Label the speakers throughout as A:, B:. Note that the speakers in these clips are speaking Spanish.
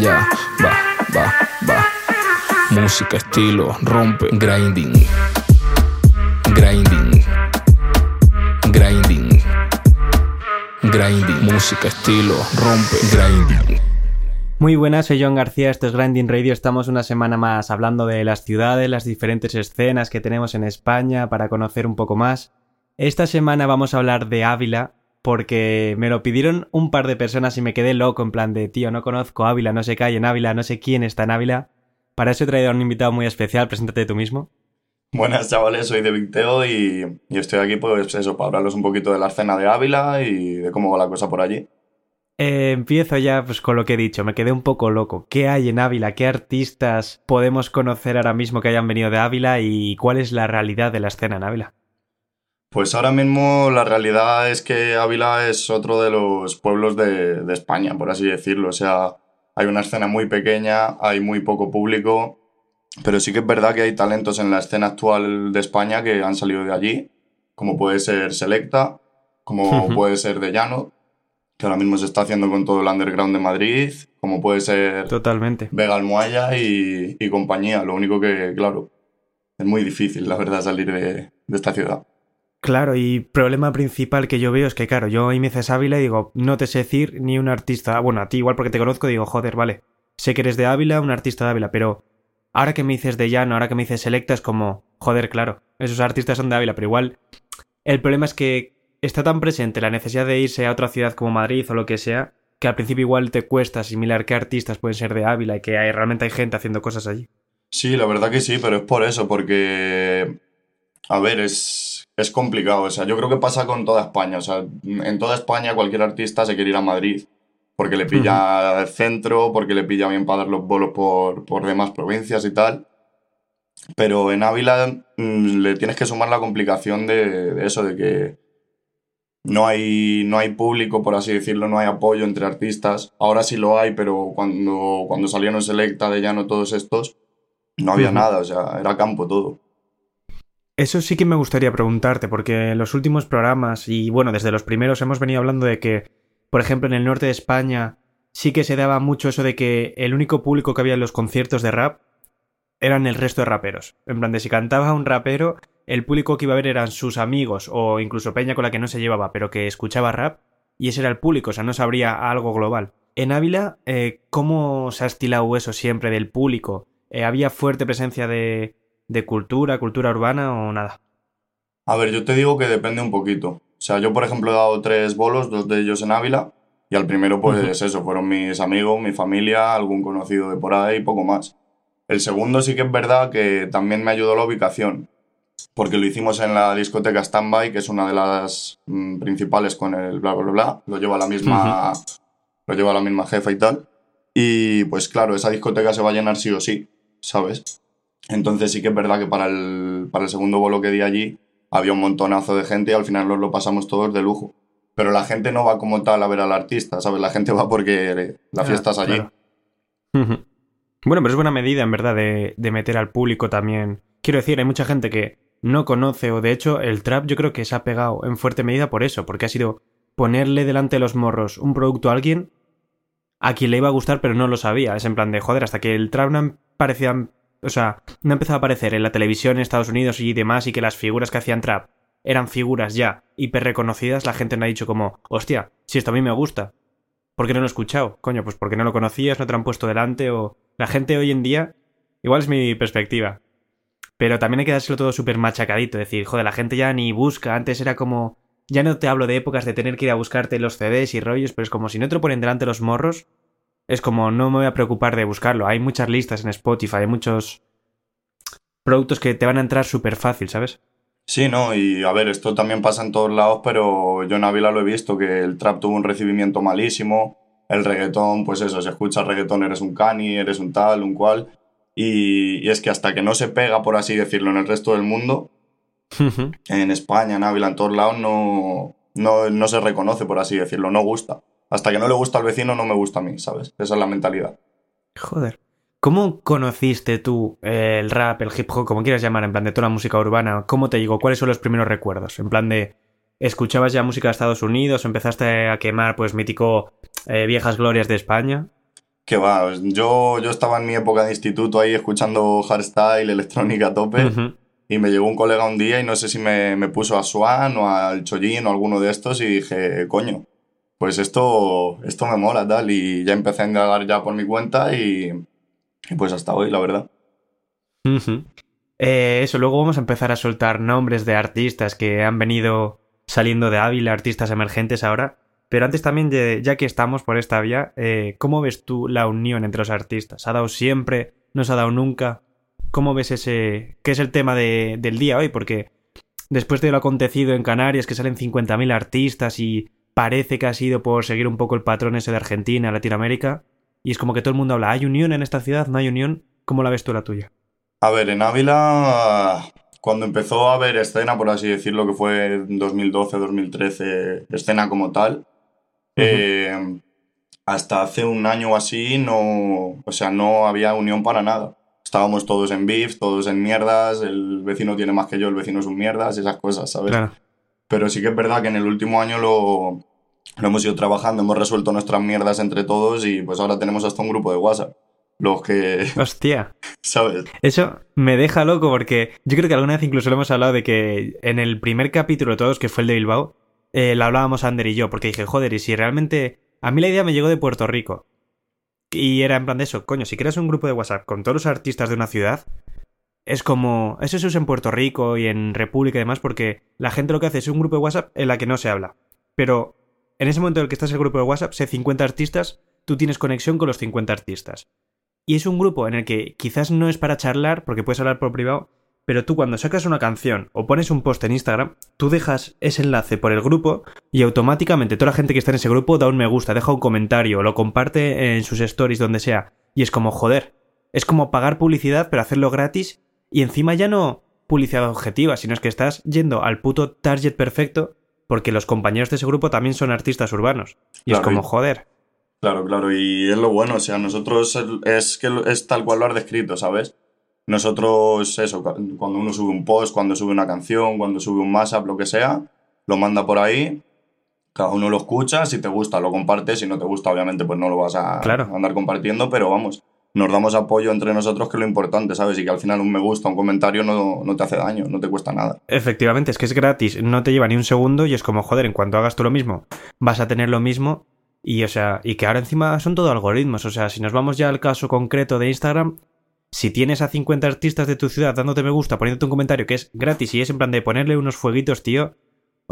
A: Ya, va, va, va. Música, estilo, rompe, grinding. Grinding. Grinding. Grinding. Música, estilo, rompe, grinding.
B: Muy buenas, soy John García, esto es Grinding Radio. Estamos una semana más hablando de las ciudades, las diferentes escenas que tenemos en España para conocer un poco más. Esta semana vamos a hablar de Ávila, porque me lo pidieron un par de personas y me quedé loco en plan de, tío, no conozco Ávila, no sé qué hay en Ávila, no sé quién está en Ávila. Para eso he traído a un invitado muy especial, preséntate tú mismo.
C: Buenas chavales, soy de Victeo y, y, estoy aquí pues eso, para hablaros un poquito de la escena de Ávila y de cómo va la cosa por allí.
B: Eh, empiezo ya pues con lo que he dicho, me quedé un poco loco. ¿Qué hay en Ávila? ¿Qué artistas podemos conocer ahora mismo que hayan venido de Ávila y cuál es la realidad de la escena en Ávila?
C: Pues ahora mismo la realidad es que Ávila es otro de los pueblos de, de, España, por así decirlo. O sea, hay una escena muy pequeña, hay muy poco público, pero sí que es verdad que hay talentos en la escena actual de España que han salido de allí, como puede ser Selecta, como puede ser De Llano, que ahora mismo se está haciendo con todo el underground de Madrid, como puede ser
B: Totalmente.
C: Vega Almohaya y, y compañía. Lo único que, claro, es muy difícil, la verdad, salir de, de esta ciudad.
B: Claro, y problema principal que yo veo es que, claro, yo ahí me dices Ávila y digo, no te sé decir ni un artista. Bueno, a ti igual porque te conozco, digo, joder, vale, sé que eres de Ávila, un artista de Ávila, pero ahora que me dices de Llano, ahora que me dices Selecta, es como, joder, claro, esos artistas son de Ávila, pero igual el problema es que está tan presente la necesidad de irse a otra ciudad como Madrid o lo que sea, que al principio igual te cuesta asimilar qué artistas pueden ser de Ávila y que hay, realmente hay gente haciendo cosas allí.
C: Sí, la verdad que sí, pero es por eso, porque, a ver, es es complicado. O sea, yo creo que pasa con toda España. O sea, en toda España cualquier artista se quiere ir a Madrid porque le pilla el centro, porque le pilla bien para dar los bolos por, por demás provincias y tal. Pero en Ávila mmm, le tienes que sumar la complicación de, de, eso, de que no hay, no hay público, por así decirlo, no hay apoyo entre artistas. Ahora sí lo hay, pero cuando, cuando salieron Selecta, de Llano, todos estos, no había uh -huh. nada, o sea, era campo todo.
B: Eso sí que me gustaría preguntarte, porque en los últimos programas, y bueno, desde los primeros hemos venido hablando de que, por ejemplo, en el norte de España sí que se daba mucho eso de que el único público que había en los conciertos de rap eran el resto de raperos. En plan de si cantaba un rapero, el público que iba a ver eran sus amigos o incluso peña con la que no se llevaba, pero que escuchaba rap, y ese era el público, o sea, no se abría algo global. En Ávila, eh, ¿cómo se ha estilado eso siempre del público? Eh, ¿Había fuerte presencia de, de cultura, cultura urbana o nada?
C: A ver, yo te digo que depende un poquito. O sea, yo por ejemplo he dado tres bolos, dos de ellos en Ávila, y al primero pues uh -huh. eso, fueron mis amigos, mi familia, algún conocido de por ahí, poco más. El segundo sí que es verdad que también me ayudó la ubicación, porque lo hicimos en la discoteca Standby, que es una de las mmm, principales con el bla bla bla, lo lleva la misma, uh -huh. lo lleva la misma jefa y tal. Y pues claro, esa discoteca se va a llenar sí o sí, ¿sabes? Entonces sí que es verdad que para el, para el segundo bolo que di allí había un montonazo de gente y al final nos lo pasamos todos de lujo. Pero la gente no va como tal a ver al artista, ¿sabes? La gente va porque la fiesta es allí.
B: Claro. Bueno, pero es buena medida, en verdad, de, de, meter al público también. Quiero decir, hay mucha gente que no conoce, o de hecho, el trap yo creo que se ha pegado en fuerte medida por eso, porque ha sido ponerle delante de los morros un producto a alguien a quien le iba a gustar, pero no lo sabía. Es en plan de, joder, hasta que el trap no parecía o sea, no empezó a aparecer en la televisión en Estados Unidos y demás y que las figuras que hacían trap eran figuras ya hiper reconocidas, la gente no ha dicho como, hostia, si esto a mí me gusta. ¿Por qué no lo he escuchado? Coño, pues porque no lo conocías, no te lo han puesto delante o... La gente hoy en día, igual es mi perspectiva, pero también hay que dárselo todo súper machacadito, decir, joder, la gente ya ni busca, antes era como... Ya no te hablo de épocas de tener que ir a buscarte los CDs y rollos, pero es como si no te lo ponen delante los morros, es como no me voy a preocupar de buscarlo. Hay muchas listas en Spotify, hay muchos productos que te van a entrar súper fácil, ¿sabes?
C: Sí, no, y a ver, esto también pasa en todos lados, pero yo en Ávila lo he visto, que el trap tuvo un recibimiento malísimo, el reggaetón, pues eso, si escuchas reggaetón eres un cani, eres un tal, un cual, y, y es que hasta que no se pega, por así decirlo, en el resto del mundo, en España, en Ávila, en todos lados, no, no, no se reconoce, por así decirlo, no gusta. Hasta que no le gusta al vecino, no me gusta a mí, ¿sabes? Esa es la mentalidad.
B: Joder. ¿Cómo conociste tú el rap, el hip hop, como quieras llamar, en plan de toda la música urbana? ¿Cómo te llegó? ¿Cuáles son los primeros recuerdos? En plan de, ¿escuchabas ya música de Estados Unidos? ¿Empezaste a quemar, pues, mítico eh, viejas glorias de España?
C: Que va, yo, yo estaba en mi época de instituto ahí escuchando hardstyle, electrónica a tope. Y me llegó un colega un día y no sé si me, me puso a Swan o al Chollín o alguno de estos y dije, coño, pues esto, esto me mola tal. Y ya empecé a indagar ya por mi cuenta y, y pues hasta hoy, la verdad.
B: Eh, eso, luego vamos a empezar a soltar nombres de artistas que han venido saliendo de Ávila, artistas emergentes ahora. Pero antes también, de- ya que estamos por esta vía, eh, ¿cómo ves tú la unión entre los artistas? ¿Ha dado siempre? ¿No se ha dado nunca? ¿Cómo ves ese... qué es el tema de- del día hoy? Porque después de lo acontecido en Canarias, que salen 50.000 artistas y parece que ha sido por seguir un poco el patrón ese de Argentina, Latinoamérica, y es como que todo el mundo habla, ¿hay unión en esta ciudad? ¿No hay unión? ¿Cómo la ves tú la tuya?
C: A ver, en Ávila, cuando empezó a haber escena, por así decirlo, que fue en 2012, 2013, escena como tal, eh, hasta hace un año o así no, o sea, no había unión para nada. Estábamos todos en beef, todos en mierdas, el vecino tiene más que yo, el vecino es un mierdas, esas cosas, ¿sabes?
B: Claro.
C: Pero sí que es verdad que en el último año lo, lo hemos ido trabajando, hemos resuelto nuestras mierdas entre todos y pues ahora tenemos hasta un grupo de WhatsApp. Los que,
B: Hostia.
C: ¿sabes?
B: Eso me deja loco porque yo creo que alguna vez incluso lo hemos hablado de que en el primer capítulo de todos, que fue el de Bilbao, eh, lo hablábamos Ander y yo, porque dije, joder, y si realmente... A mí la idea me llegó de Puerto Rico. Y era en plan de eso, coño, si creas un grupo de WhatsApp con todos los artistas de una ciudad, es como... Eso se usa en Puerto Rico y en República y demás porque la gente lo que hace es un grupo de WhatsApp en la que no se habla. Pero en ese momento en el que estás en el grupo de WhatsApp, sé 50 artistas, tú tienes conexión con los 50 artistas. Y es un grupo en el que quizás no es para charlar, porque puedes hablar por privado, pero tú cuando sacas una canción o pones un post en Instagram, tú dejas ese enlace por el grupo y automáticamente toda la gente que está en ese grupo da un me gusta, deja un comentario, lo comparte en sus stories, donde sea. Y es como, joder, es como pagar publicidad, pero hacerlo gratis y encima ya no publicidad objetiva, sino es que estás yendo al puto target perfecto porque los compañeros de ese grupo también son artistas urbanos. Y es como, joder.
C: Claro, claro, y es lo bueno, o sea, nosotros es que es tal cual lo has descrito, ¿sabes? Nosotros, eso, cu- cuando uno sube un post, cuando sube una canción, cuando sube un mashup, lo que sea, lo manda por ahí, cada uno lo escucha, si te gusta lo compartes, si no te gusta obviamente pues no lo vas a
B: Claro.
C: andar compartiendo, pero vamos, nos damos apoyo entre nosotros que es lo importante, ¿sabes? Y que al final un me gusta, un comentario no, no te hace daño, no te cuesta nada.
B: Efectivamente, es que es gratis, no te lleva ni un segundo y es como, joder, en cuanto hagas tú lo mismo, vas a tener lo mismo y, o sea, y que ahora encima son todo algoritmos, o sea, si nos vamos ya al caso concreto de Instagram, si tienes a 50 artistas de tu ciudad dándote me gusta, poniéndote un comentario que es gratis y es en plan de ponerle unos fueguitos, tío,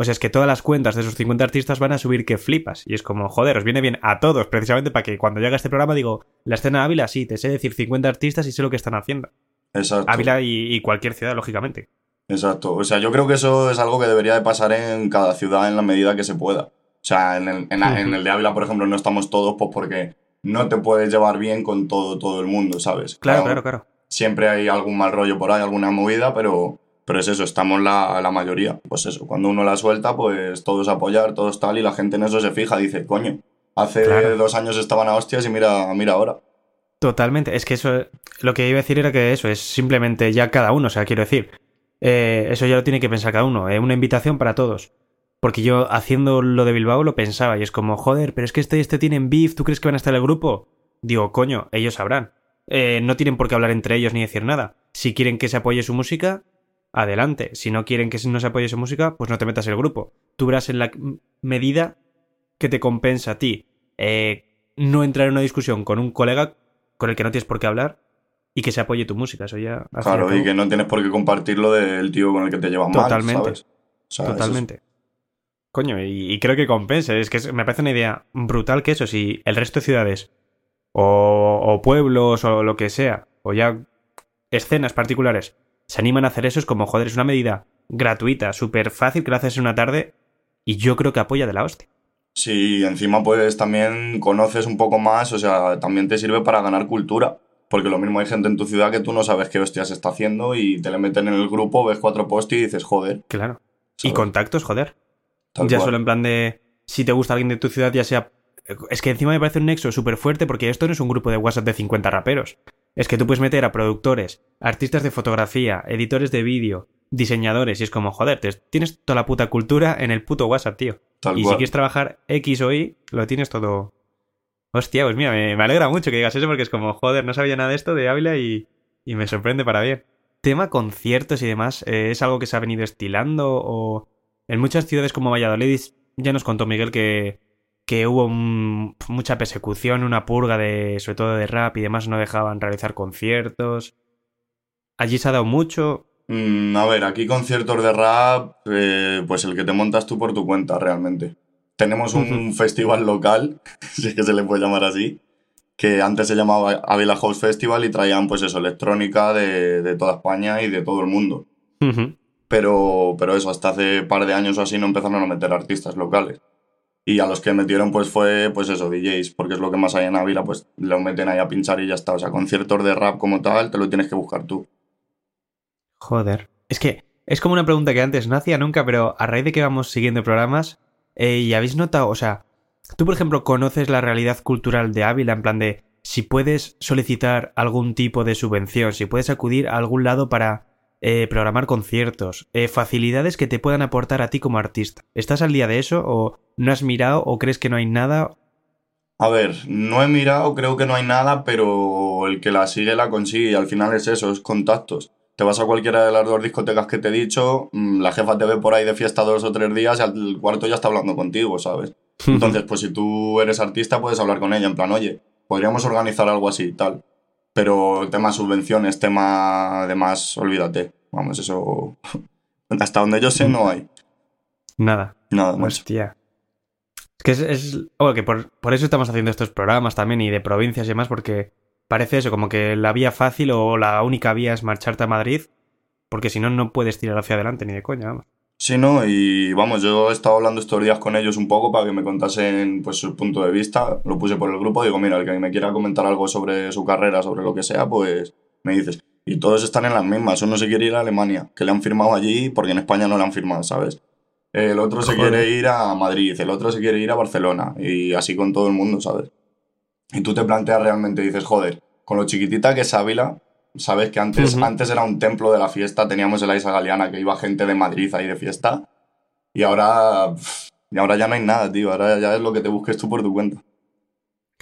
B: o sea, es que todas las cuentas de esos 50 artistas van a subir que flipas. Y es como, joder, os viene bien a todos, precisamente para que cuando llegue este programa digo, la escena Ávila, sí, te sé decir 50 artistas y sé lo que están haciendo.
C: Exacto.
B: Ávila y, y cualquier ciudad, lógicamente.
C: Exacto. O sea, yo creo que eso es algo que debería de pasar en cada ciudad en la medida que se pueda. O sea, en el, en, en el de Ávila, por ejemplo, no estamos todos pues porque no te puedes llevar bien con todo, todo el mundo, ¿sabes?
B: Claro, claro, claro.
C: Siempre hay algún mal rollo por ahí, alguna movida, pero, pero es eso, estamos la, la mayoría. Pues eso, cuando uno la suelta, pues todos apoyar, todos tal, y la gente en eso se fija, dice, coño, hace
B: Claro.
C: dos años estaban a hostias y mira, mira ahora.
B: Totalmente. Es que eso, lo que iba a decir era que eso es simplemente ya cada uno, o sea, quiero decir, eh, eso ya lo tiene que pensar cada uno, eh, una invitación para todos. Porque yo haciendo lo de Bilbao lo pensaba y es como, joder, pero es que este y este tienen beef, ¿tú crees que van a estar en el grupo? Digo, coño, ellos sabrán. Eh, no tienen por qué hablar entre ellos ni decir nada. Si quieren que se apoye su música, adelante. Si no quieren que no se apoye su música, pues no te metas en el grupo. Tú verás en la medida que te compensa a ti eh, no entrar en una discusión con un colega con el que no tienes por qué hablar y que se apoye tu música. Eso ya.
C: Claro, y que no tienes por qué compartirlo del tío con el que te llevas mal,
B: Totalmente.
C: ¿sabes? O sea, eso es-
B: Totalmente. Coño, y, y creo que compense. Es que me parece una idea brutal que eso, si el resto de ciudades o, o pueblos o lo que sea, o ya escenas particulares, se animan a hacer eso, es como, joder, es una medida gratuita, súper fácil, que lo haces en una tarde y yo creo que apoya de la hostia.
C: Sí, encima pues también conoces un poco más, o sea, también te sirve para ganar cultura. Porque lo mismo hay gente en tu ciudad que tú no sabes qué hostias está haciendo y te le meten en el grupo, ves cuatro posts y dices, joder.
B: Claro. Y contactos, joder.
C: Tal
B: ya
C: cual.
B: solo en plan de si te gusta alguien de tu ciudad, ya sea. Es que encima me parece un nexo súper fuerte porque esto no es un grupo de WhatsApp de 50 raperos. Es que tú puedes meter a productores, artistas de fotografía, editores de vídeo, diseñadores, y es como, joder, te- tienes toda la puta cultura en el puto WhatsApp, tío.
C: Tal
B: y si quieres trabajar X o Y, lo tienes todo. Hostia, pues mira, me, alegra mucho que digas eso porque es como, joder, no sabía nada de esto de Ávila y, y me sorprende para bien. Tema conciertos y demás, eh, ¿es algo que se ha venido estilando o en muchas ciudades como Valladolid ya nos contó Miguel que, que hubo mucha persecución, una purga de, sobre todo de rap y demás, no dejaban realizar conciertos. ¿Allí se ha dado mucho?
C: Mm, a ver, aquí conciertos de rap, eh, pues el que te montas tú por tu cuenta realmente. Tenemos un festival local, si es que se le puede llamar así, que antes se llamaba Avila House Festival y traían pues eso, electrónica de, toda España y de todo el mundo. pero, pero eso, hasta hace par de años o así no empezaron a meter artistas locales. Y a los que metieron pues fue pues eso, DJs, porque es lo que más hay en Ávila, pues lo meten ahí a pinchar y ya está. O sea, conciertos de rap como tal, te lo tienes que buscar tú.
B: Joder. Es que es como una pregunta que antes no hacía nunca, pero a raíz de que vamos siguiendo programas, eh, y habéis notado, o sea, tú por ejemplo conoces la realidad cultural de Ávila en plan de si puedes solicitar algún tipo de subvención, si puedes acudir a algún lado para eh, programar conciertos, eh, facilidades que te puedan aportar a ti como artista. ¿Estás al día de eso o no has mirado o crees que no hay nada?
C: A ver, no he mirado, creo que no hay nada, pero el que la sigue la consigue y al final es eso, es contactos. Te vas a cualquiera de las dos discotecas que te he dicho, mm, la jefa te ve por ahí de fiesta dos o tres días y al cuarto ya está hablando contigo, ¿sabes? Entonces, pues si tú eres artista, puedes hablar con ella en plan, oye, podríamos organizar algo así y tal. Pero tema subvenciones, tema de más, olvídate. Vamos, eso. Hasta donde yo sé, no hay.
B: Nada.
C: Nada,
B: Hostia. Es que es. que por, por, eso estamos haciendo estos programas también y de provincias y demás, porque parece eso, como que la vía fácil o la única vía es marcharte a Madrid, porque si no, no puedes tirar hacia adelante ni de coña, vamos.
C: Sí, ¿no? Y vamos, yo he estado hablando estos días con ellos un poco para que me contasen pues, su punto de vista. Lo puse por el grupo, digo, mira, el que me quiera comentar algo sobre su carrera, sobre lo que sea, pues me dices. Y todos están en las mismas. Uno se quiere ir a Alemania, que le han firmado allí porque en España no le han firmado, ¿sabes? El otro se quiere ir a Madrid, el otro se quiere ir a Barcelona. Y así con todo el mundo, ¿sabes? Y tú te planteas realmente, dices, joder, con lo chiquitita que es Ávila, ¿sabes? Que antes, antes era un templo de la fiesta, teníamos el Isa Galeana, que iba gente de Madrid ahí de fiesta, y ahora, y ahora ya no hay nada, tío, ahora ya es lo que te busques tú por tu cuenta.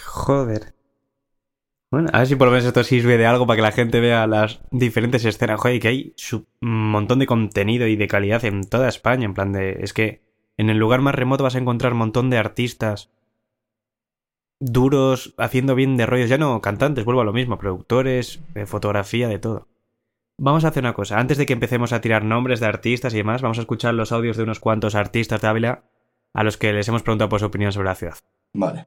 B: Joder. Bueno, a ver si por lo menos esto sirve de algo para que la gente vea las diferentes escenas. Joder, que hay un montón de contenido y de calidad en toda España. En plan de. Es que en el lugar más remoto vas a encontrar un montón de artistas duros, haciendo bien de rollos, ya no cantantes, vuelvo a lo mismo, productores, de fotografía, de todo. Vamos a hacer una cosa, antes de que empecemos a tirar nombres de artistas y demás, vamos a escuchar los audios de unos cuantos artistas de Ávila a los que les hemos preguntado por su opinión sobre la ciudad.
C: Vale.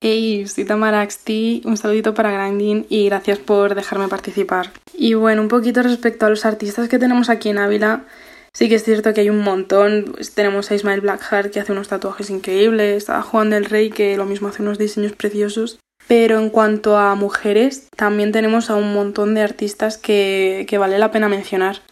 D: Hey, soy Tamara Axti, un saludito para Grinding y gracias por dejarme participar. Y bueno, un poquito respecto a los artistas que tenemos aquí en Ávila, Sí que es cierto que hay un montón. Pues tenemos a Ismael Blackheart que hace unos tatuajes increíbles, a Juan del Rey que lo mismo hace unos diseños preciosos. Pero en cuanto a mujeres, también tenemos a un montón de artistas que, vale la pena mencionar.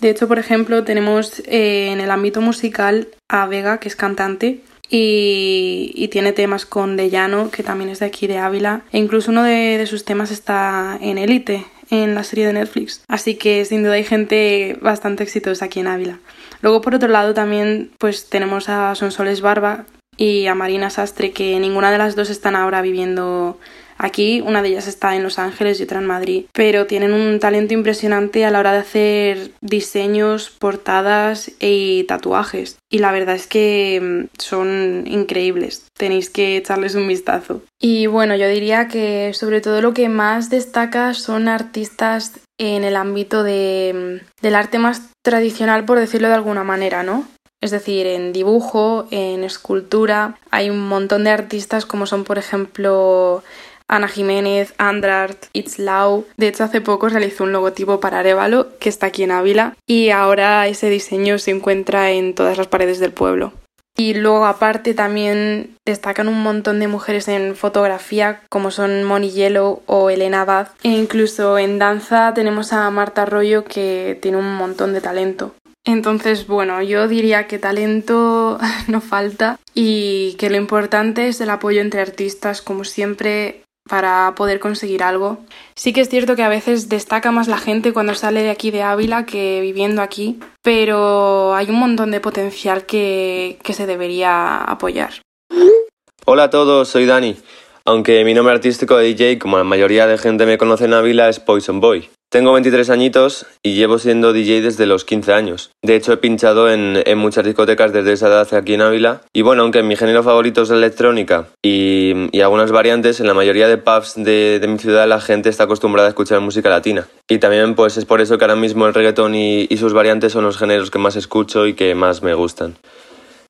D: De hecho, por ejemplo, tenemos eh, en el ámbito musical a Vega, que es cantante, y, tiene temas con Llano, que también es de aquí de Ávila. E incluso uno de, de sus temas está en Élite, en la serie de Netflix. Así que sin duda hay gente bastante exitosa aquí en Ávila. Luego por otro lado también pues tenemos a Sonsoles Barba y a Marina Sastre que ninguna de las dos están ahora viviendo Aquí una de ellas está en Los Ángeles y otra en Madrid, pero tienen un talento impresionante a la hora de hacer diseños, portadas y tatuajes. Y la verdad es que mm, son increíbles, tenéis que echarles un vistazo. Y bueno, yo diría que sobre todo lo que más destaca son artistas en el ámbito de, mm, del arte más tradicional, por decirlo de alguna manera, ¿no? Es decir, en dibujo, en escultura, hay un montón de artistas como son, por ejemplo, Ana Jiménez, Andrart, Itzlau. De hecho, hace poco realizó un logotipo para Arevalo, que está aquí en Ávila, y ahora ese diseño se encuentra en todas las paredes del pueblo. Y luego aparte también destacan un montón de mujeres en fotografía como son Moni Yellow o Elena Abad. E incluso en danza tenemos a Marta Arroyo que tiene un montón de talento. Entonces, bueno, yo diría que talento no falta y que lo importante es el apoyo entre artistas, como siempre para poder conseguir algo. Sí que es cierto que a veces destaca más la gente cuando sale de aquí de Ávila que viviendo aquí, pero hay un montón de potencial que, se debería apoyar.
E: Hola a todos, soy Dani. Aunque mi nombre artístico de DJ, como la mayoría de gente me conoce en Ávila, es Poison Boy. Tengo 23 añitos y llevo siendo DJ desde los 15 años. De hecho, he pinchado en, muchas discotecas desde esa edad aquí en Ávila. Y bueno, aunque mi género favorito es la electrónica y, algunas variantes, en la mayoría de pubs de, mi ciudad la gente está acostumbrada a escuchar música latina. Y también pues es por eso que ahora mismo el reggaetón y sus variantes son los géneros que más escucho y que más me gustan.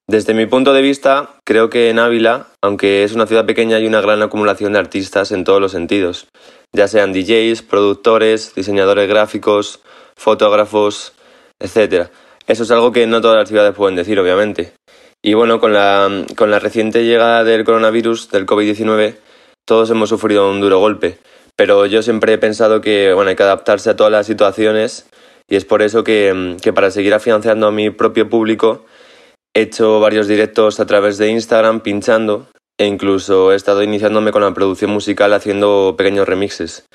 E: Desde mi punto de vista, creo que en Ávila, aunque es una ciudad pequeña, hay una gran acumulación de artistas en todos los sentidos, ya sean DJs, productores, diseñadores gráficos, fotógrafos, etc. Eso es algo que no todas las ciudades pueden decir, obviamente. Y bueno, con la, con la reciente llegada del coronavirus, del COVID-19, todos hemos sufrido un duro golpe. Pero yo siempre he pensado que bueno, hay que adaptarse a todas las situaciones y es por eso que, que para seguir afianzando a mi propio público He hecho varios directos a través de Instagram pinchando e incluso he estado iniciándome con la producción musical haciendo pequeños remixes.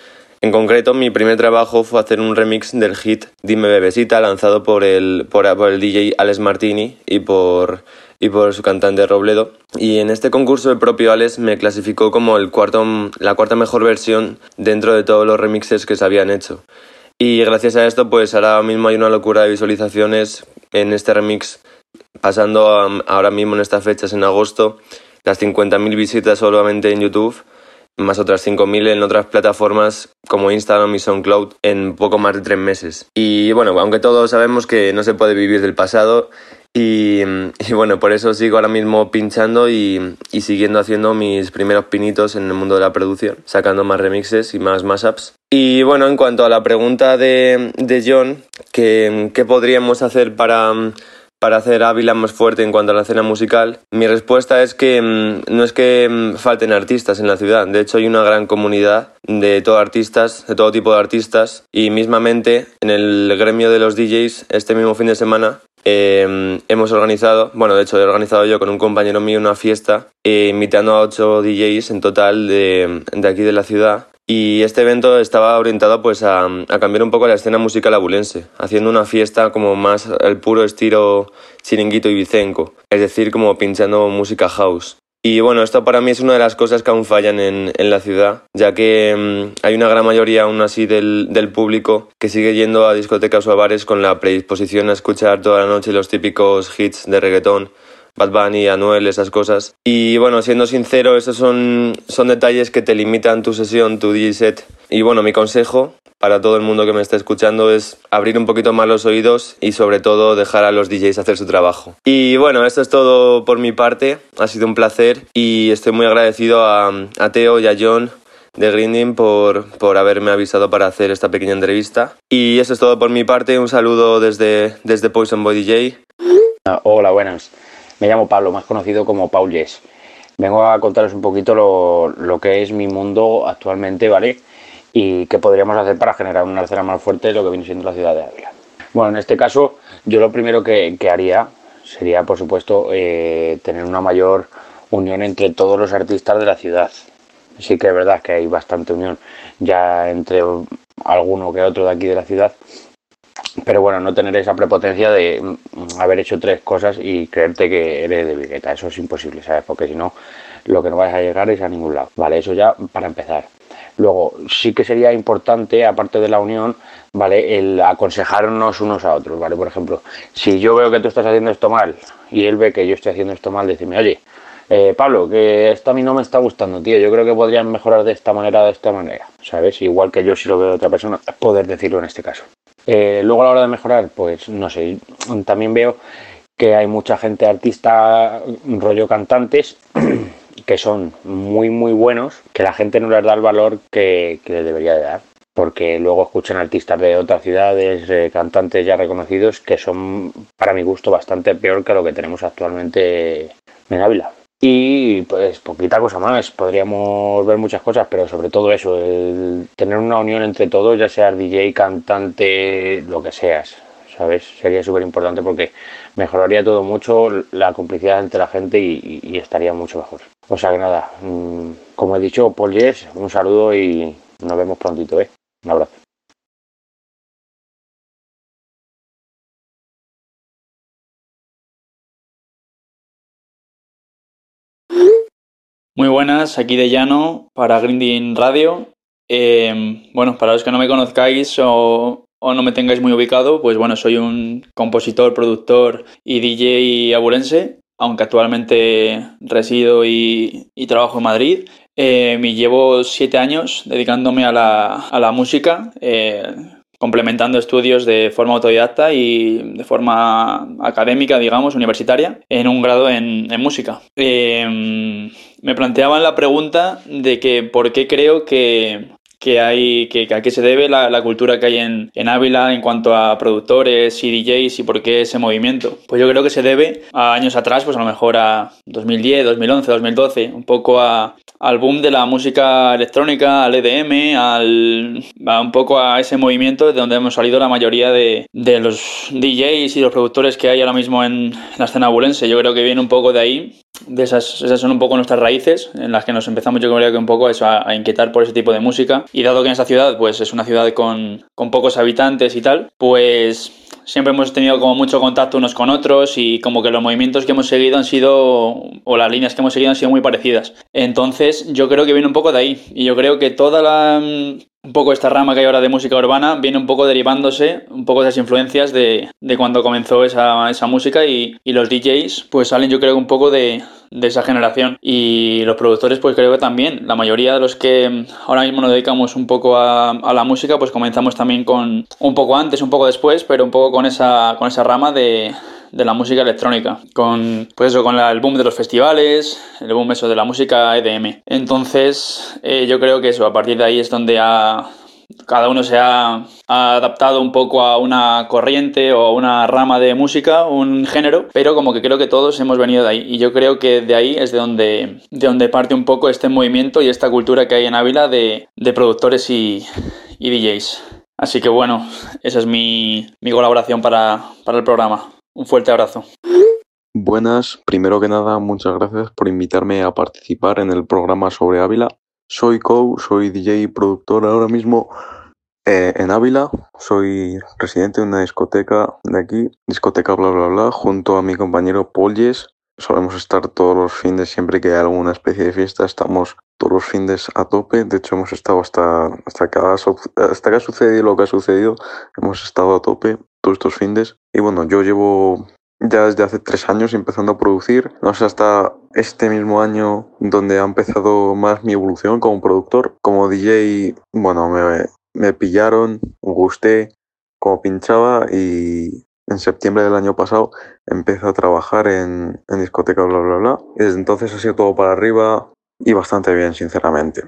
E: En concreto, mi primer trabajo fue hacer un remix del hit Dime Bebesita lanzado por el, por, DJ Alex Martini y por, su cantante Robledo. Y en este concurso el propio Alex me clasificó como la cuarta mejor versión dentro de todos los remixes que se habían hecho. Y gracias a esto, pues ahora mismo hay una locura de visualizaciones en este remix pasando ahora mismo en estas fechas en agosto las 50.000 visitas solamente en YouTube, más otras 5.000 en otras plataformas como Instagram y SoundCloud en poco más de tres meses. Y bueno, aunque todos sabemos que no se puede vivir del pasado y, bueno, por eso sigo ahora mismo pinchando y, siguiendo haciendo mis primeros pinitos en el mundo de la producción, sacando más remixes y más mashups. Y bueno, en cuanto a la pregunta de, John, ¿qué, ¿qué podríamos hacer para para hacer Ávila más fuerte en cuanto a la escena musical? Mi respuesta es que mm, no es que mm, falten artistas en la ciudad, de hecho hay una gran comunidad de todo artistas, de todo tipo de artistas y mismamente en el gremio de los DJs este mismo fin de semana em, hemos organizado, bueno de hecho he organizado yo con un compañero mío una fiesta eh, invitando a ocho DJs en total de, aquí de la ciudad y este evento estaba orientado pues a, cambiar un poco la escena musical abulense, haciendo una fiesta como más el puro estilo chiringuito y bicenco, es decir, como pinchando música house. Y bueno, esto para mí es una de las cosas que aún fallan en, la ciudad, ya que mm, hay una gran mayoría aún así del, del, público que sigue yendo a discotecas o a bares con la predisposición a escuchar toda la noche los típicos hits de reggaetón Bad Bunny, Anuel, esas cosas. Y bueno, siendo sincero, esos son, son detalles que te limitan tu sesión, tu DJ set. Y bueno, mi consejo para todo el mundo que me esté escuchando es abrir un poquito más los oídos y sobre todo dejar a los DJs hacer su trabajo. Y bueno, esto es todo por mi parte. Ha sido un placer y estoy muy agradecido a, a Teo y a John de Grinding por, por haberme avisado para hacer esta pequeña entrevista. Y eso es todo por mi parte. Un saludo desde, desde Poison Boy DJ.
F: Hola, buenas. Me llamo Pablo, más conocido como Paul Yes. Vengo a contaros un poquito lo, que es mi mundo actualmente, ¿vale? Y qué podríamos hacer para generar una escena más fuerte de lo que viene siendo la ciudad de Ávila. Bueno, en este caso, yo lo primero que, haría sería, por supuesto, eh, tener una mayor unión entre todos los artistas de la ciudad. Sí que es verdad que hay bastante unión ya entre alguno que otro de aquí de la ciudad, pero bueno, no tener esa prepotencia de mm, haber hecho tres cosas y creerte que eres de Vigueta. Eso es imposible, ¿sabes? Porque si no, lo que no vas a llegar es a ningún lado. Vale, eso ya para empezar. Luego, sí que sería importante, aparte de la unión, ¿vale? El aconsejarnos unos a otros, ¿vale? Por ejemplo, si yo veo que tú estás haciendo esto mal y él ve que yo estoy haciendo esto mal, decirme, oye, eh, Pablo, que esto a mí no me está gustando, tío. Yo creo que podrían mejorar de esta manera, de esta manera, ¿sabes? Igual que yo si lo veo de otra persona, poder decirlo en este caso. Eh, luego a la hora de mejorar, pues no sé, también veo que hay mucha gente artista, rollo cantantes, que son muy, muy buenos, que la gente no les da el valor que, les debería de dar. Porque luego escuchan artistas de otras ciudades, eh, cantantes ya reconocidos, que son, para mi gusto, bastante peor que lo que tenemos actualmente en Ávila. Y pues poquita cosa más, podríamos ver muchas cosas, pero sobre todo eso, el tener una unión entre todos, ya sea DJ, cantante, lo que seas, ¿sabes? Sería súper importante porque mejoraría todo mucho la complicidad entre la gente y, estaría mucho mejor. O sea que nada, mm, como he dicho, Paul Yes, un saludo y nos vemos prontito, ¿eh? Un abrazo.
G: Muy buenas, aquí de Llano para Grinding Radio. Eh, bueno, para los que no me conozcáis o, no me tengáis muy ubicado, pues bueno, soy un compositor, productor y DJ abulense, aunque actualmente resido y, trabajo en Madrid. Me llevo siete años dedicándome a la, a la música. Eh, complementando estudios de forma autodidacta y de forma académica, digamos, universitaria, en un grado en, música. Eh, me planteaban la pregunta de que por qué creo que, que hay, que, a qué se debe la, la cultura que hay en, en, Ávila en cuanto a productores y DJs y por qué ese movimiento. Pues yo creo que se debe a años atrás, pues a lo mejor a 2010, 2011, 2012, un poco a, al boom de la música electrónica, al EDM, al, a un poco a ese movimiento de donde hemos salido la mayoría de, de, los DJs y los productores que hay ahora mismo en la escena abulense. Yo creo que viene un poco de ahí. De esas, esas son un poco nuestras raíces en las que nos empezamos yo creo que un poco a, a inquietar por ese tipo de música y dado que en esta ciudad pues es una ciudad con, con pocos habitantes y tal pues siempre hemos tenido como mucho contacto unos con otros y como que los movimientos que hemos seguido han sido, o las líneas que hemos seguido han sido muy parecidas. Entonces yo creo que viene un poco de ahí y yo creo que toda la, un poco esta rama que hay ahora de música urbana viene un poco derivándose un poco de esas influencias de, de cuando comenzó esa, esa música y, y, los DJs pues salen yo creo un poco de, de, esa generación. Y los productores pues creo que también. La mayoría de los que ahora mismo nos dedicamos un poco a, a la música pues comenzamos también con un poco antes un poco después pero un poco con esa, con esa rama de de la música electrónica, con pues eso, con el boom de los festivales, el boom eso de la música EDM. Entonces, eh, yo creo que eso, a partir de ahí es donde ha, cada uno se ha, ha, adaptado un poco a una corriente o a una rama de música, un género, pero como que creo que todos hemos venido de ahí. Y yo creo que de ahí es de donde, de donde parte un poco este movimiento y esta cultura que hay en Ávila de, de productores y, y DJs. Así que bueno, esa es mi, mi colaboración para, para el programa. Un fuerte abrazo.
H: Buenas, primero que nada, muchas gracias por invitarme a participar en el programa sobre Ávila. Soy Kou, soy DJ y productor ahora mismo eh, en Ávila. Soy residente de una discoteca de aquí, discoteca bla bla bla, junto a mi compañero Paul Yes. Solemos estar todos los fines, siempre que hay alguna especie de fiesta, estamos todos los fines a tope. De hecho, hemos estado hasta, hasta, hasta que ha sucedido lo que ha sucedido, hemos estado a tope todos estos fines. Y bueno, yo llevo ya desde hace tres años empezando a producir. No sé, hasta este mismo año donde ha empezado más mi evolución como productor. Como DJ, bueno, me, me pillaron, gusté como pinchaba y en septiembre del año pasado empecé a trabajar en, en discoteca bla bla bla. Y desde entonces ha sido todo para arriba y bastante bien, sinceramente.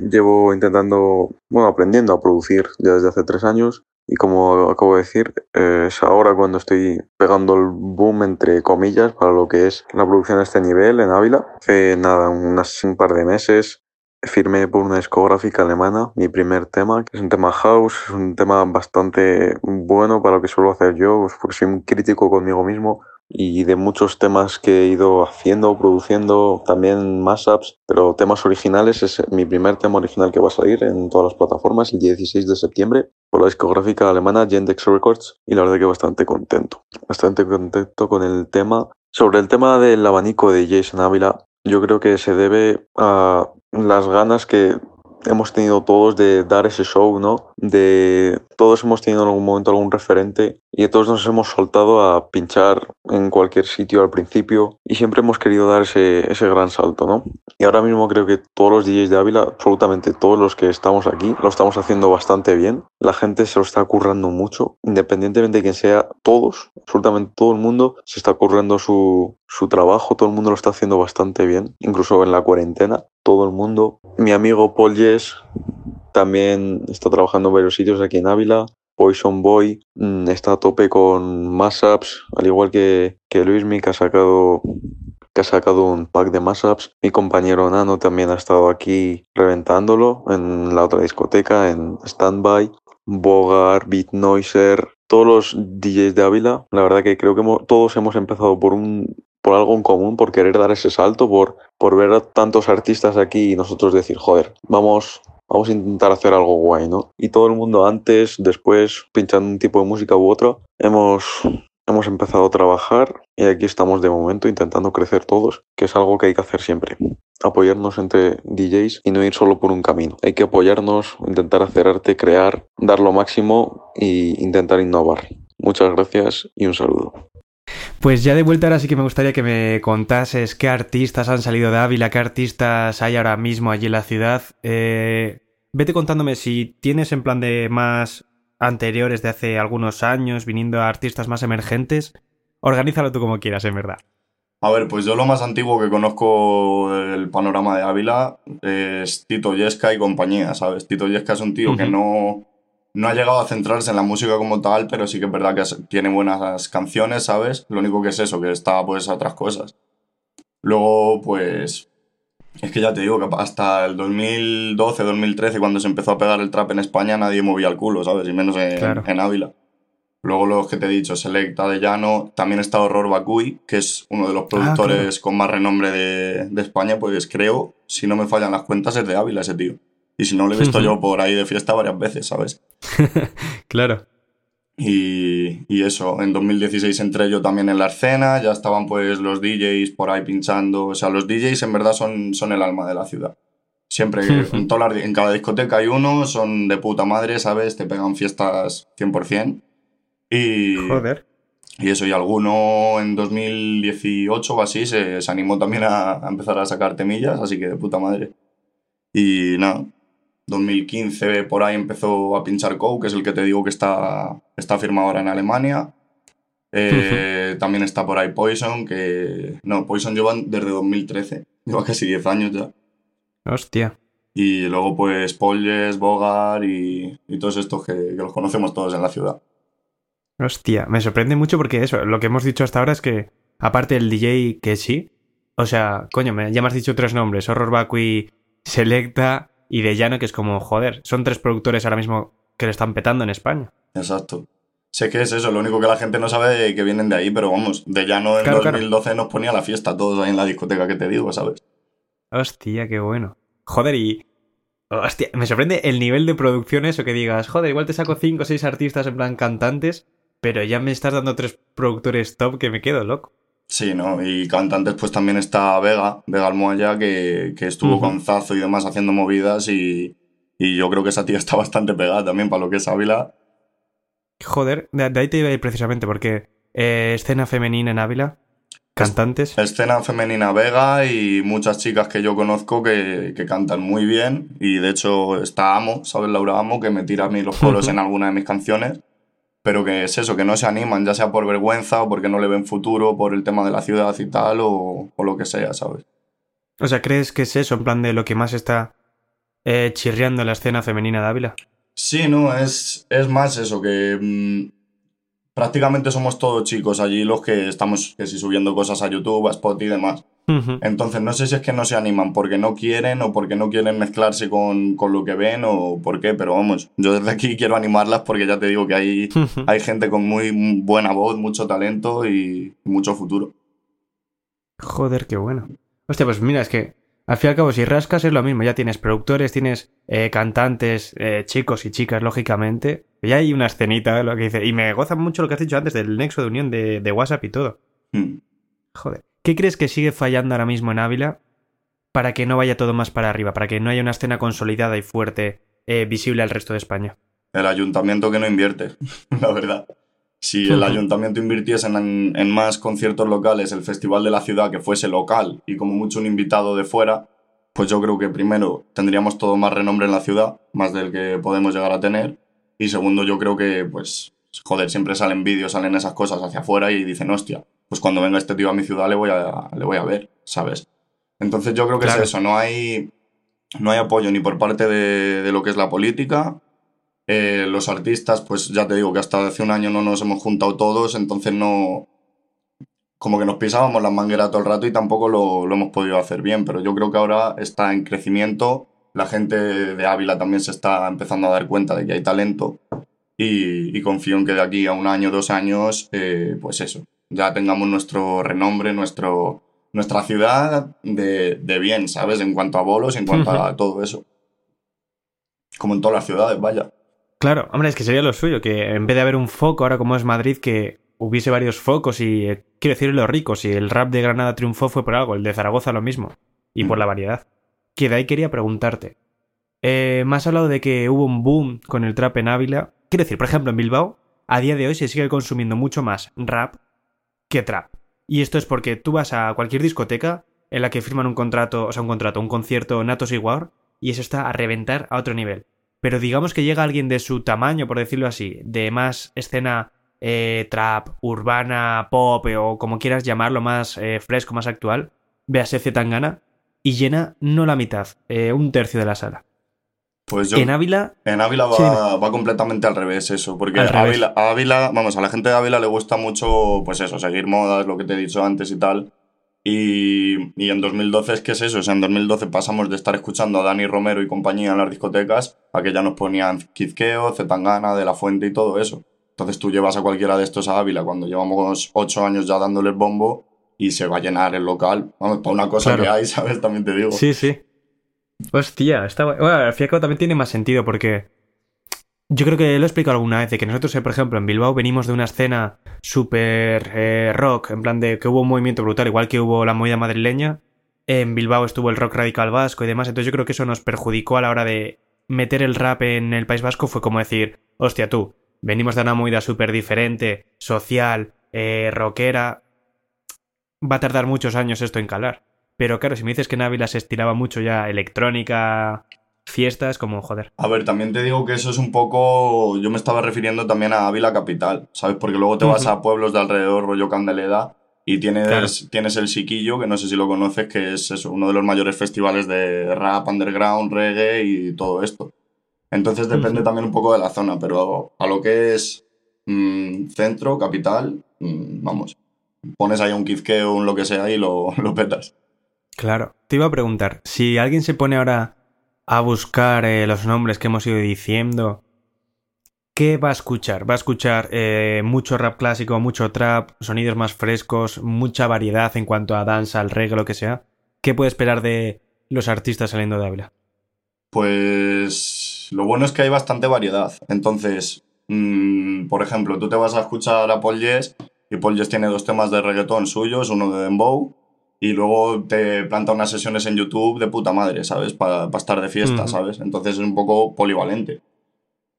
H: Llevo intentando, bueno, aprendiendo a producir ya desde hace tres años y como acabo de decir, eh, es ahora cuando estoy pegando el boom, entre comillas, para lo que es la producción a este nivel en Ávila. Hace nada, unas, un par de meses firmé por una discográfica alemana mi primer tema, que es un tema house, es un tema bastante bueno para lo que suelo hacer yo, pues porque soy un crítico conmigo mismo y de muchos temas que he ido haciendo, produciendo, también mashups, pero temas originales es mi primer tema original que va a salir en todas las plataformas el 16 de septiembre por la discográfica alemana Gendex Records y la verdad que bastante contento, bastante contento con el tema. Sobre el tema del abanico de Jason Ávila, yo creo que se debe a las ganas que hemos tenido todos de dar ese show, ¿no? De todos hemos tenido en algún momento algún referente y todos nos hemos soltado a pinchar en cualquier sitio al principio y siempre hemos querido dar ese, ese gran salto, ¿no? Y ahora mismo creo que todos los DJs de Ávila, absolutamente todos los que estamos aquí, lo estamos haciendo bastante bien. La gente se lo está currando mucho, independientemente de quién sea, todos, absolutamente todo el mundo se está currando su, su trabajo, todo el mundo lo está haciendo bastante bien, incluso en la cuarentena, todo el mundo. Mi amigo Paul Yes también está trabajando en varios sitios aquí en Ávila. Poison Boy mmm, está a tope con mashups, al igual que, que Luismi, que ha sacado que ha sacado un pack de mashups. Mi compañero Nano también ha estado aquí reventándolo en la otra discoteca, en Standby. Bogar, Beat Noiser, todos los DJs de Ávila, la verdad que creo que todos hemos empezado por un por algo en común, por querer dar ese salto, por, por ver a tantos artistas aquí y nosotros decir, joder, vamos, vamos a intentar hacer algo guay, ¿no? Y todo el mundo antes, después, pinchando un tipo de música u otro, hemos, hemos empezado a trabajar y aquí estamos de momento intentando crecer todos, que es algo que hay que hacer siempre. Apoyarnos entre DJs y no ir solo por un camino. Hay que apoyarnos, intentar hacer arte, crear, dar lo máximo e intentar innovar. Muchas gracias y un saludo.
B: Pues ya de vuelta ahora sí que me gustaría que me contases qué artistas han salido de Ávila, qué artistas hay ahora mismo allí en la ciudad. Eh, vete contándome si tienes en plan de más anteriores de hace algunos años, viniendo a artistas más emergentes. Organízalo tú como quieras, en verdad.
C: A ver, pues yo lo más antiguo que conozco del panorama de Ávila es Tito Yesca y compañía, ¿sabes? Tito Yesca es un tío que no, no ha llegado a centrarse en la música como tal, pero sí que es verdad que tiene buenas canciones, ¿sabes? Lo único que es eso, que está pues a otras cosas. Luego, pues, es que ya te digo que hasta el 2012, 2013, cuando se empezó a pegar el trap en España, nadie movía el culo, ¿sabes? Y menos en, Ávila. Luego los que te he dicho, Selecta de Llano, también está Horror Bakui, que es uno de los ah, productores con más renombre de, de, España, pues creo, si no me fallan las cuentas, es de Ávila ese tío. Y si no, lo he visto yo por ahí de fiesta varias veces, ¿sabes?
B: claro.
C: Y, y, eso, en 2016 entré yo también en la escena, ya estaban pues los DJs por ahí pinchando, o sea, los DJs en verdad son, son el alma de la ciudad. Siempre, en, en cada discoteca hay uno, son de puta madre, ¿sabes? Te pegan fiestas 100%. Y,
B: Joder.
C: Y eso, y alguno en 2018 o así se, se animó también a, a empezar a sacar temillas, así que de puta madre. Y nada, 2015 por ahí empezó a pinchar Cow, que es el que te digo que está, está firmado ahora en Alemania. Eh, también está por ahí Poison, que... No, Poison llevan desde 2013, lleva casi 10 años ya.
B: Hostia.
C: Y luego pues Polles, Bogar y, y todos estos que, que, los conocemos todos en la ciudad.
B: Hostia, me sorprende mucho porque eso, lo que hemos dicho hasta ahora es que, aparte del DJ que sí, o sea, coño, me, ya me has dicho tres nombres, Horror Vacui, Selecta, y de Llano, que es como, joder, son tres productores ahora mismo que le están petando en España.
C: Exacto. Sé que es eso, lo único que la gente no sabe es que vienen de ahí, pero vamos, de Llano en 2012 nos ponía la fiesta todos ahí en la discoteca que te digo, ¿sabes?
B: Hostia, qué bueno. Joder, y. Hostia, me sorprende el nivel de producción eso que digas, joder, igual te saco cinco o seis artistas en plan cantantes, pero ya me estás dando tres productores top que me quedo loco.
C: Sí, ¿no? Y cantantes pues también está Vega, Vega Almoya, que, que estuvo con Zazo y demás haciendo movidas y, y, yo creo que esa tía está bastante pegada también para lo que es Ávila.
B: Joder, de, ahí te iba a ir precisamente porque eh, escena femenina en Ávila, cantantes.
C: Escena femenina Vega y muchas chicas que yo conozco que, que, cantan muy bien y de hecho está Amo, ¿sabes? Laura Amo, que me tira a mí los coros en alguna de mis canciones pero que es eso, que no se animan, ya sea por vergüenza o porque no le ven futuro, por el tema de la ciudad y tal, o, lo que sea, ¿sabes?
B: O sea, ¿crees que es eso, en plan de lo que más está eh, chirriando la escena femenina de Ávila?
C: Sí, no, es, es más eso, que mm, prácticamente somos todos chicos allí los que estamos que si subiendo cosas a YouTube, a Spot y demás. Entonces no sé si es que no se animan porque no quieren o porque no quieren mezclarse con, lo que ven o por qué, pero vamos, yo desde aquí quiero animarlas porque ya te digo que hay, hay gente con muy buena voz, mucho talento y mucho futuro.
B: Joder, qué bueno. Hostia, pues mira, es que al fin y al cabo, si rascas es lo mismo, ya tienes productores, tienes eh, cantantes, eh, chicos y chicas, lógicamente. Ya hay una escenita, lo que dice. Y me goza mucho lo que has dicho antes del nexo de unión de, WhatsApp y todo.
C: Hmm.
B: Joder. ¿Qué crees que sigue fallando ahora mismo en Ávila para que no vaya todo más para arriba, para que no haya una escena consolidada y fuerte eh, visible al resto de España?
C: El ayuntamiento que no invierte, la verdad. Si el ayuntamiento invirtiese en, en, más conciertos locales, el festival de la ciudad que fuese local y como mucho un invitado de fuera, pues yo creo que primero tendríamos todo más renombre en la ciudad, más del que podemos llegar a tener. Y segundo, yo creo que, pues, joder, siempre salen vídeos, salen esas cosas hacia afuera y dicen, hostia, pues cuando venga este tío a mi ciudad le voy a, le voy a ver, ¿sabes? Entonces yo creo que es eso, no hay, no hay apoyo ni por parte de, de lo que es la política. Eh, los artistas, pues ya te digo que hasta hace un año no nos hemos juntado todos, entonces no... Como que nos pisábamos las mangueras todo el rato y tampoco lo, lo hemos podido hacer bien, pero yo creo que ahora está en crecimiento, la gente de Ávila también se está empezando a dar cuenta de que hay talento y, y confío en que de aquí a un año, dos años, eh, pues eso, ya tengamos nuestro renombre, nuestro, nuestra ciudad de, de bien, ¿sabes? En cuanto a bolos, en cuanto a todo eso. Como en todas las ciudades, vaya.
B: Claro, hombre, es que sería lo suyo, que en vez de haber un foco ahora como es Madrid, que hubiese varios focos y, eh, quiero decir, los ricos, y el rap de Granada triunfó fue por algo, el de Zaragoza lo mismo, y por la variedad. Que de ahí quería preguntarte. Eh, me has hablado de que hubo un boom con el trap en Ávila. Quiero decir, por ejemplo, en Bilbao, a día de hoy se sigue consumiendo mucho más rap que trap. Y esto es porque tú vas a cualquier discoteca en la que firman un contrato, o sea, un contrato, un concierto Natos igual, y eso está a reventar a otro nivel. Pero digamos que llega alguien de su tamaño, por decirlo así, de más escena eh, trap, urbana, pop o como quieras llamarlo, más eh, fresco, más actual, véase Tangana, y llena no la mitad, eh, un tercio de la sala.
C: Pues yo.
B: En Ávila.
C: En Ávila va,
B: Sí, dime.
C: va completamente al revés eso, porque. Ávila, Ávila, vamos, a la gente de Ávila le gusta mucho, pues eso, seguir modas, lo que te he dicho antes y tal. Y, y en 2012 es que es eso, o sea, en 2012 pasamos de estar escuchando a Dani Romero y compañía en las discotecas a que ya nos ponían Kizkeo, Zetangana, De La Fuente y todo eso. Entonces tú llevas a cualquiera de estos a Ávila cuando llevamos ocho años ya dándole el bombo y se va a llenar el local. Vamos, para una cosa
B: Claro.
C: que hay, ¿sabes? También te digo.
B: Sí, sí. Hostia, está. Bueno, al fin y al cabo también tiene más sentido porque yo creo que lo he explicado alguna vez de que nosotros, eh, por ejemplo, en Bilbao venimos de una escena súper eh, rock, en plan de que hubo un movimiento brutal, igual que hubo la movida madrileña. En Bilbao estuvo el rock radical vasco y demás, entonces yo creo que eso nos perjudicó a la hora de meter el rap en el País Vasco. Fue como decir, hostia, tú, venimos de una movida súper diferente, social, eh, rockera. Va a tardar muchos años esto en calar. Pero claro, si me dices que en Ávila se estiraba mucho ya electrónica, fiestas, como joder.
C: A ver, también te digo que eso es un poco. Yo me estaba refiriendo también a Ávila Capital, ¿sabes? Porque luego te vas a pueblos de alrededor, rollo Candeleda, y tienes,
B: Claro.
C: tienes el Siquillo, que no sé si lo conoces, que es eso, uno de los mayores festivales de rap, underground, reggae y todo esto. Entonces depende también un poco de la zona, pero a lo que es mm, centro, capital, mm, vamos. Pones ahí un Kizkeo, un lo que sea y lo, lo petas.
B: Claro. Te iba a preguntar, si alguien se pone ahora a buscar eh, los nombres que hemos ido diciendo, ¿qué va a escuchar? ¿Va a escuchar eh, mucho rap clásico, mucho trap, sonidos más frescos, mucha variedad en cuanto a danza, al reggae, lo que sea? ¿Qué puede esperar de los artistas saliendo de Ávila?
C: Pues lo bueno es que hay bastante variedad. Entonces, mm, por ejemplo, tú te vas a escuchar a Paul Yes y Paul Yes tiene dos temas de reggaetón suyos, uno de Dembow y luego te planta unas sesiones en YouTube de puta madre, ¿sabes? Para estar de fiesta. ¿sabes? Entonces es un poco polivalente.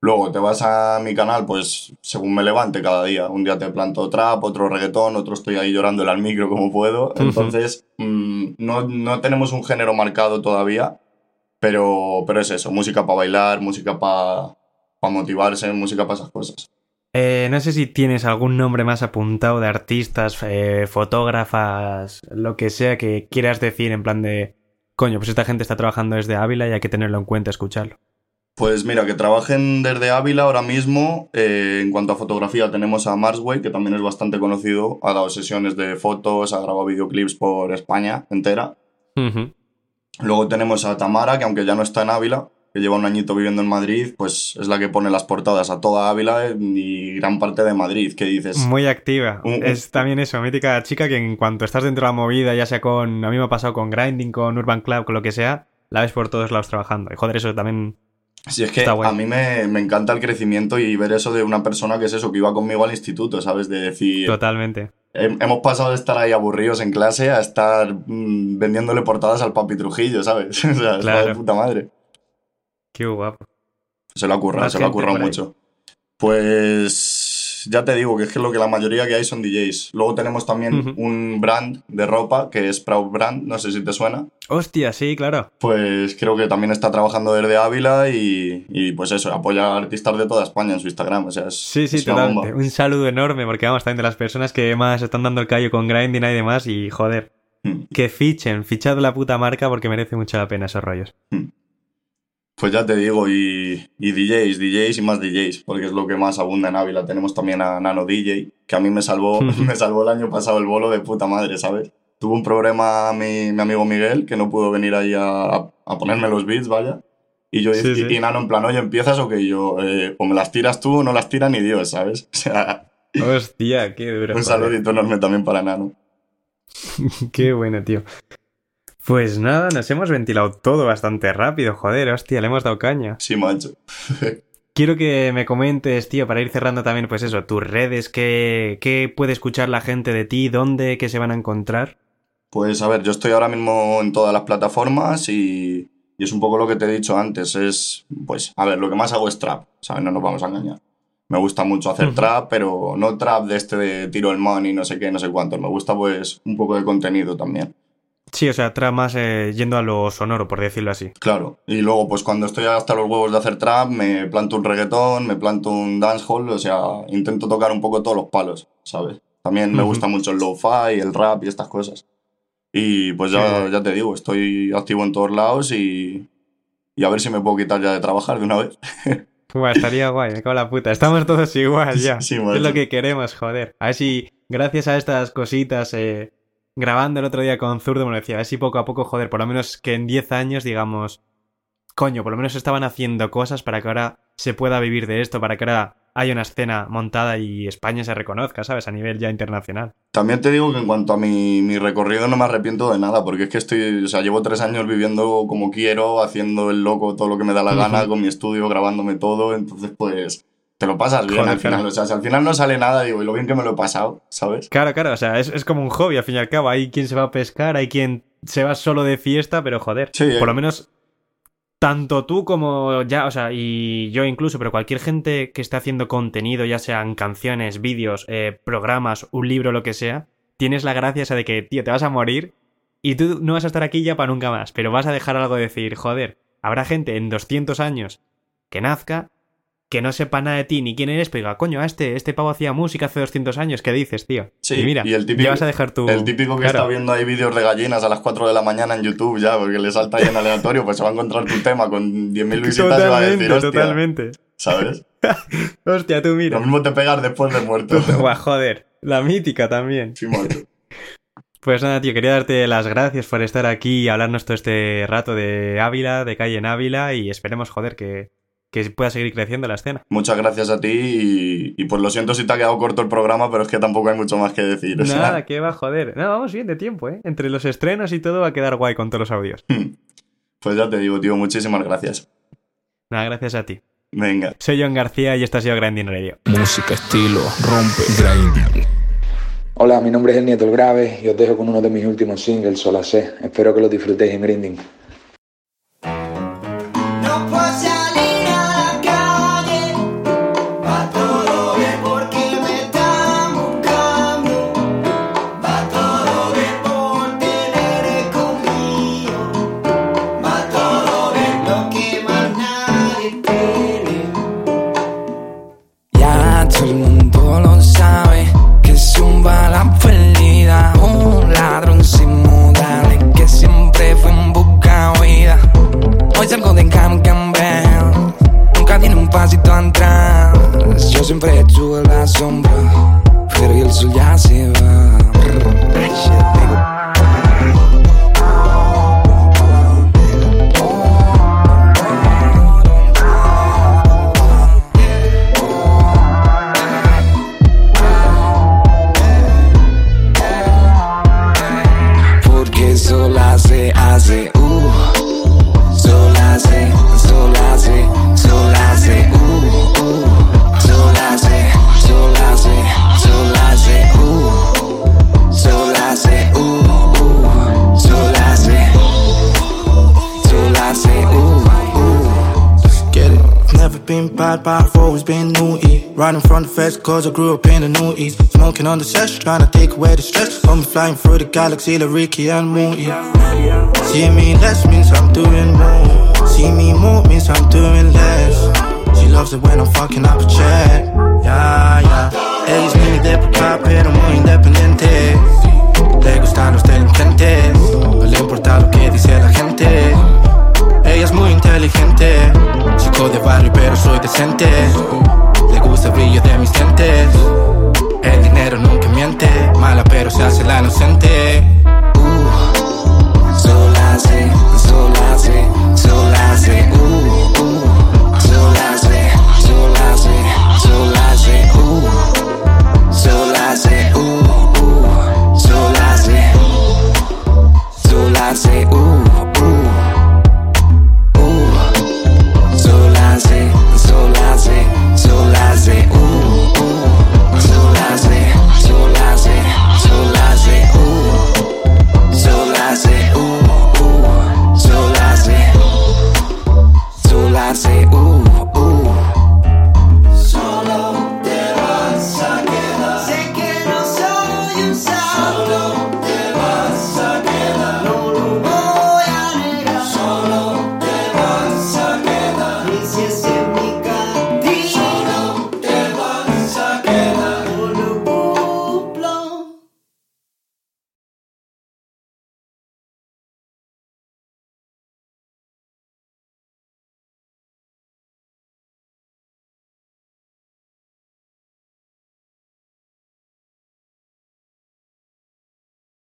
C: Luego te vas a mi canal, pues según me levante cada día. Un día te planto trap, otro reggaetón, otro estoy ahí llorándole al micro como puedo. Entonces, mm, no, no tenemos un género marcado todavía, pero, pero es eso, música para bailar, música para motivarse, música para esas cosas.
B: Eh, no sé si tienes algún nombre más apuntado de artistas, eh, fotógrafas, lo que sea que quieras decir en plan de, coño, pues esta gente está trabajando desde Ávila y hay que tenerlo en cuenta, escucharlo.
C: Pues mira, que trabajen desde Ávila ahora mismo. eh, en cuanto a fotografía, tenemos a Marsway, que también es bastante conocido. Ha dado sesiones de fotos, ha grabado videoclips por España entera. Luego tenemos a Tamara, que aunque ya no está en Ávila, que lleva un añito viviendo en Madrid, pues es la que pone las portadas a toda Ávila y gran parte de Madrid, que dices...
B: Muy activa.
C: Un- un-
B: Es también eso, mítica chica que en cuanto estás dentro de la movida, ya sea con, a mí me ha pasado con Grinding, con Urban Club, con lo que sea, la ves por todos lados trabajando. Y joder, eso también...
C: Si es que
B: Está
C: a mí me, me encanta el crecimiento y ver eso de una persona que es eso, que iba conmigo al instituto, ¿sabes? De decir,
B: Totalmente.
C: Hem- Hemos pasado de estar ahí aburridos en clase a estar mm, vendiéndole portadas al papi Trujillo, ¿sabes? o sea, está
B: Claro.
C: de puta madre.
B: Qué guapo.
C: Se lo ha currado, se lo ha currado mucho. Pues ya te digo que es que lo que la mayoría que hay son DJs. Luego tenemos también un brand de ropa que es Proud Brand, no sé si te suena.
B: Hostia, sí, claro.
C: Pues creo que también está trabajando desde Ávila y, y pues eso, apoya a artistas de toda España en su Instagram. O sea, es,
B: Sí, sí,
C: es
B: totalmente. Un saludo enorme, porque vamos, también de las personas que más están dando el callo con Grinding y demás, y joder,
C: Mm.
B: que fichen, fichad la puta marca porque merece mucho la pena esos rollos.
C: Pues ya te digo, y, y DJs, DJs y más DJs, porque es lo que más abunda en Ávila. Tenemos también a Nano DJ, que a mí me salvó, me salvó el año pasado el bolo de puta madre, ¿sabes? Tuvo un problema mi, mi amigo Miguel, que no pudo venir ahí a, a- ponerme los beats, vaya. Y yo
B: Sí,
C: y,
B: sí.
C: y Nano en plan, oye, ¿empiezas o que yo? eh, o me las tiras tú o no las tira ni Dios, ¿sabes? O sea,
B: Hostia, qué duro.
C: un saludito enorme también para Nano.
B: Qué bueno, tío. Pues nada, nos hemos ventilado todo bastante rápido, joder, hostia, le hemos dado caña.
C: Sí, macho.
B: quiero que me comentes, tío, para ir cerrando también, pues eso, tus redes, qué, qué puede escuchar la gente de ti, dónde, qué se van a encontrar.
C: Pues a ver, yo estoy ahora mismo en todas las plataformas y, y es un poco lo que te he dicho antes. Es, pues, a ver, lo que más hago es trap, ¿sabes? No nos vamos a engañar. Me gusta mucho hacer trap, pero no trap de este de tiro el money, no sé qué, no sé cuánto. Me gusta, pues, un poco de contenido también.
B: Sí, o sea, trap más eh, yendo a lo sonoro, por decirlo así.
C: Claro. Y luego, pues, cuando estoy hasta los huevos de hacer trap, me planto un reggaetón, me planto un dancehall, o sea, intento tocar un poco todos los palos, ¿sabes? También me gusta mucho el lo-fi, el rap y estas cosas. Y pues ya, ya te digo, estoy activo en todos lados y, y a ver si me puedo quitar ya de trabajar de una vez.
B: Buah, estaría guay, me cago en la puta. Estamos todos igual ya.
C: Sí,
B: es
C: macho.
B: lo que queremos, joder. A ver si, gracias a estas cositas, eh, grabando el otro día con Zurdo, me lo decía, a ver si poco a poco, joder, por lo menos que en 10 años, digamos, coño, por lo menos estaban haciendo cosas para que ahora se pueda vivir de esto, para que ahora haya una escena montada y España se reconozca, ¿sabes? A nivel ya internacional.
C: También te digo que en cuanto a mi, mi recorrido no me arrepiento de nada, porque es que estoy, o sea, llevo tres años viviendo como quiero, haciendo el loco todo lo que me da la gana, con mi estudio, grabándome todo, entonces pues te lo pasas bien
B: Joder,
C: al final.
B: claro.
C: O sea, si al final no sale nada, digo, y lo bien que me lo he pasado, ¿sabes?
B: Claro, claro, o sea, es, es como un hobby, al fin y al cabo. Hay quien se va a pescar, hay quien se va solo de fiesta, pero joder,
C: Sí,
B: por
C: eh.
B: lo menos tanto tú como ya, o sea, y yo incluso, pero cualquier gente que esté haciendo contenido, ya sean canciones, vídeos, eh, programas, un libro, lo que sea, tienes la gracia esa de que, tío, te vas a morir y tú no vas a estar aquí ya para nunca más, pero vas a dejar algo de decir, joder, habrá gente en 200 años que nazca que no sepa nada de ti ni quién eres, pero diga, coño, a este, este pavo hacía música hace 200 años, ¿qué dices, tío?
C: Sí,
B: y mira,
C: y el típico-
B: ya vas a dejar tu...
C: El típico que
B: Claro.
C: está viendo ahí vídeos de gallinas a las 4 de la mañana en YouTube ya, porque le salta ahí en aleatorio, pues se va a encontrar tu tema con 10.000 visitas y va a decir, hostia,
B: totalmente.
C: ¿sabes?
B: Hostia, tú
C: Lo
B: mira.
C: mismo te pegas después de muerto.
B: Buah, joder, la mítica también.
C: Sí.
B: Pues nada, tío, quería darte las gracias por estar aquí y hablarnos todo este rato de Ávila, de calle en Ávila, y esperemos, joder, que, que pueda seguir creciendo la escena.
C: Muchas gracias a ti y, y pues lo siento si te ha quedado corto el programa, pero es que tampoco hay mucho más que decir. o sea.
B: Nada, que va, joder. No, vamos bien de tiempo, ¿eh? Entre los estrenos y todo va a quedar guay con todos los audios.
C: Pues ya te digo, tío, muchísimas gracias.
B: Nada, gracias a ti.
C: Venga.
B: Soy John García y esto ha sido Grinding Radio.
A: Música, estilo, rompe, grinding.
I: Hola, mi nombre es El Nieto el Grave y os dejo con uno de mis últimos singles, Sola sé. Espero que lo disfrutéis en Grinding.
J: Tiene un pasito atrás. Yo siempre estuve en la sombra, pero el sol ya se va.
K: Running from the feds, cause I grew up in the noughties. Smoking on the sesh, trying to take away the stress. I'm flying through the galaxy like Ricky and Morty. See me less means I'm doing more. See me more means I'm doing less. She loves it when I'm fucking up a check. Yeah, yeah. Ella es mini de pero muy independiente. Le gustan los delincuentes. No le importa lo que dice la gente. Ella es muy inteligente, chico de barrio pero soy decente. gusta el brillo de mis dientes. El dinero nunca miente, mala pero se hace la inocente.